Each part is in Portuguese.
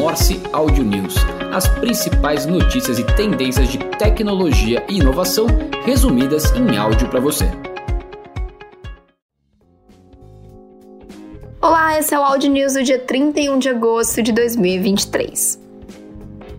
Morse Audio News, as principais notícias e tendências de tecnologia e inovação resumidas em áudio para você. Olá, esse é o Audio News do dia 31 de agosto de 2023.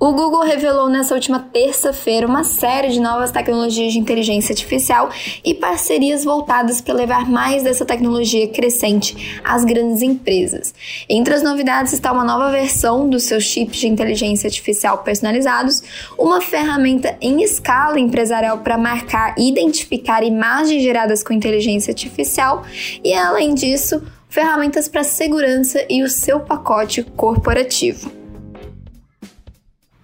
O Google revelou nessa última terça-feira uma série de novas tecnologias de inteligência artificial e parcerias voltadas para levar mais dessa tecnologia crescente às grandes empresas. Entre as novidades está uma nova versão dos seus chips de inteligência artificial personalizados, uma ferramenta em escala empresarial para marcar e identificar imagens geradas com inteligência artificial e, além disso, ferramentas para segurança e o seu pacote corporativo.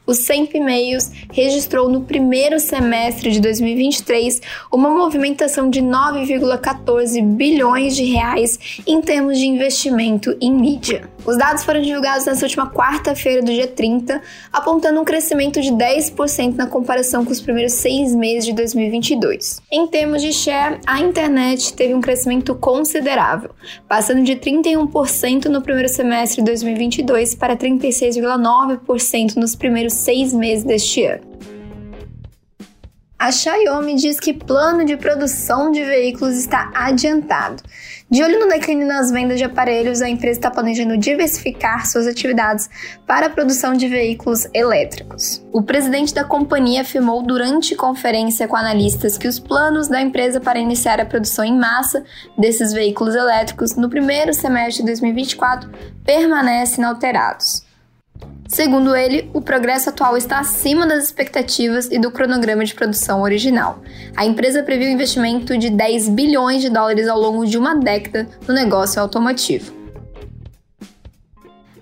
O Semp Meios registrou no primeiro semestre de 2023 uma movimentação de 9,14 bilhões de reais em termos de investimento em mídia. Os dados foram divulgados nessa última quarta-feira do dia 30, apontando um crescimento de 10% na comparação com os primeiros seis meses de 2022. Em termos de share, a internet teve um crescimento considerável, passando de 31% no primeiro semestre de 2022 para 36,9% nos primeiros seis meses deste ano. A Xiaomi diz que plano de produção de veículos está adiantado. De olho no declínio nas vendas de aparelhos, a empresa está planejando diversificar suas atividades para a produção de veículos elétricos. O presidente da companhia afirmou durante conferência com analistas que os planos da empresa para iniciar a produção em massa desses veículos elétricos no primeiro semestre de 2024 permanecem inalterados. Segundo ele, o progresso atual está acima das expectativas e do cronograma de produção original. A empresa previu investimento de 10 bilhões de dólares ao longo de uma década no negócio automotivo.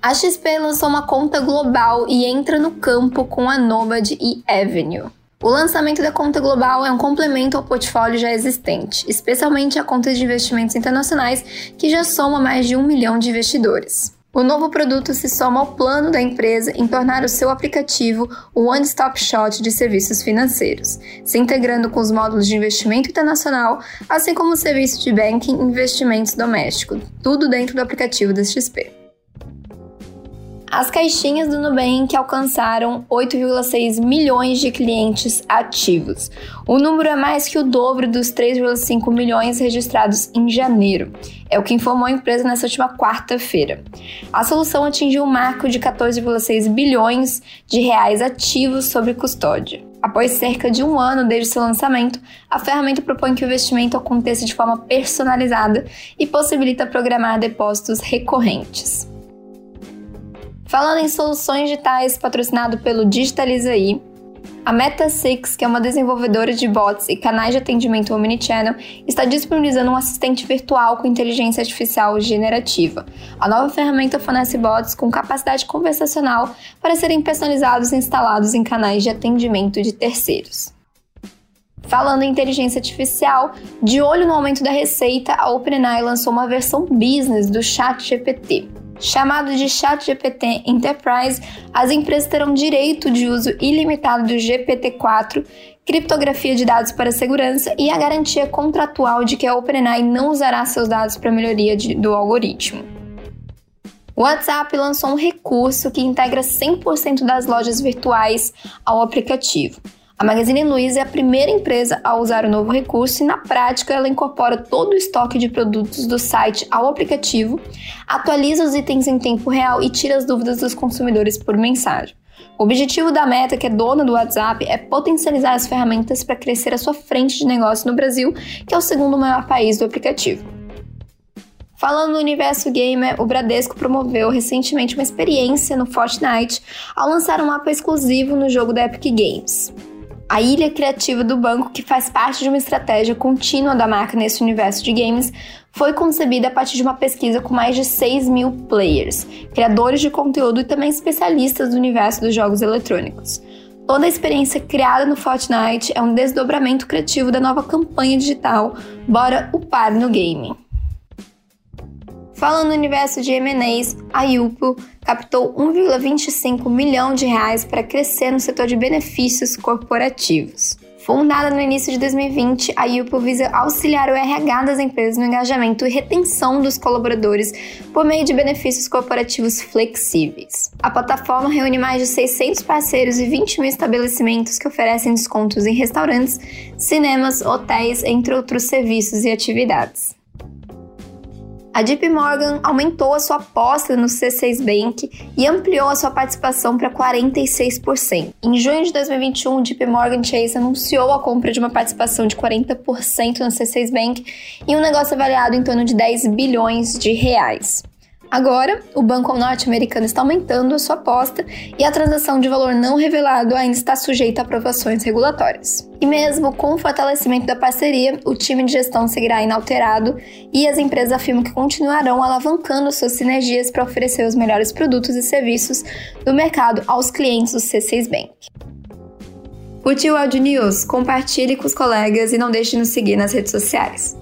A XP lançou uma conta global e entra no campo com a Nomad e Avenue. O lançamento da conta global é um complemento ao portfólio já existente, especialmente a conta de investimentos internacionais, que já soma mais de um milhão de investidores. O novo produto se soma ao plano da empresa em tornar o seu aplicativo o one-stop shop de serviços financeiros, se integrando com os módulos de investimento internacional, assim como o serviço de banking e investimentos domésticos, tudo dentro do aplicativo da XP. As caixinhas do Nubank alcançaram 8,6 milhões de clientes ativos. O número é mais que o dobro dos 3,5 milhões registrados em janeiro. É o que informou a empresa nessa última quarta-feira. A solução atingiu o um marco de 14,6 bilhões de reais ativos sob custódia. Após cerca de um ano desde seu lançamento, a ferramenta propõe que o investimento aconteça de forma personalizada e possibilita programar depósitos recorrentes. Falando em soluções digitais patrocinado pelo Digitalizaí, a Meta6, que é uma desenvolvedora de bots e canais de atendimento omnichannel, está disponibilizando um assistente virtual com inteligência artificial generativa. A nova ferramenta fornece bots com capacidade conversacional para serem personalizados e instalados em canais de atendimento de terceiros. Falando em inteligência artificial, de olho no aumento da receita, a OpenAI lançou uma versão business do ChatGPT. Chamado de ChatGPT Enterprise, as empresas terão direito de uso ilimitado do GPT-4, criptografia de dados para segurança e a garantia contratual de que a OpenAI não usará seus dados para melhoria de, do algoritmo. O WhatsApp lançou um recurso que integra 100% das lojas virtuais ao aplicativo. A Magazine Luiza é a primeira empresa a usar o novo recurso e, na prática, ela incorpora todo o estoque de produtos do site ao aplicativo, atualiza os itens em tempo real e tira as dúvidas dos consumidores por mensagem. O objetivo da Meta, que é dona do WhatsApp, é potencializar as ferramentas para crescer a sua frente de negócio no Brasil, que é o segundo maior país do aplicativo. Falando no universo gamer, o Bradesco promoveu recentemente uma experiência no Fortnite ao lançar um mapa exclusivo no jogo da Epic Games a ilha criativa do banco, que faz parte de uma estratégia contínua da marca nesse universo de games, foi concebida a partir de uma pesquisa com mais de 6 mil players, criadores de conteúdo e também especialistas do universo dos jogos eletrônicos. Toda a experiência criada no Fortnite é um desdobramento criativo da nova campanha digital Bora Upar no Game. Falando no universo de M&As, a Yupo captou 1,25 milhão de reais para crescer no setor de benefícios corporativos. Fundada no início de 2020, a Yupo visa auxiliar o RH das empresas no engajamento e retenção dos colaboradores por meio de benefícios corporativos flexíveis. A plataforma reúne mais de 600 parceiros e 20 mil estabelecimentos que oferecem descontos em restaurantes, cinemas, hotéis, entre outros serviços e atividades. A JP Morgan aumentou a sua aposta no C6 Bank e ampliou a sua participação para 46%. Em junho de 2021, o JP Morgan Chase anunciou a compra de uma participação de 40% no C6 Bank e um negócio avaliado em torno de 10 bilhões de reais. Agora, o banco norte-americano está aumentando a sua aposta e a transação de valor não revelado ainda está sujeita a aprovações regulatórias. E mesmo com o fortalecimento da parceria, o time de gestão seguirá inalterado e as empresas afirmam que continuarão alavancando suas sinergias para oferecer os melhores produtos e serviços do mercado aos clientes do C6 Bank. Curte o Audio News, compartilhe com os colegas e não deixe de nos seguir nas redes sociais.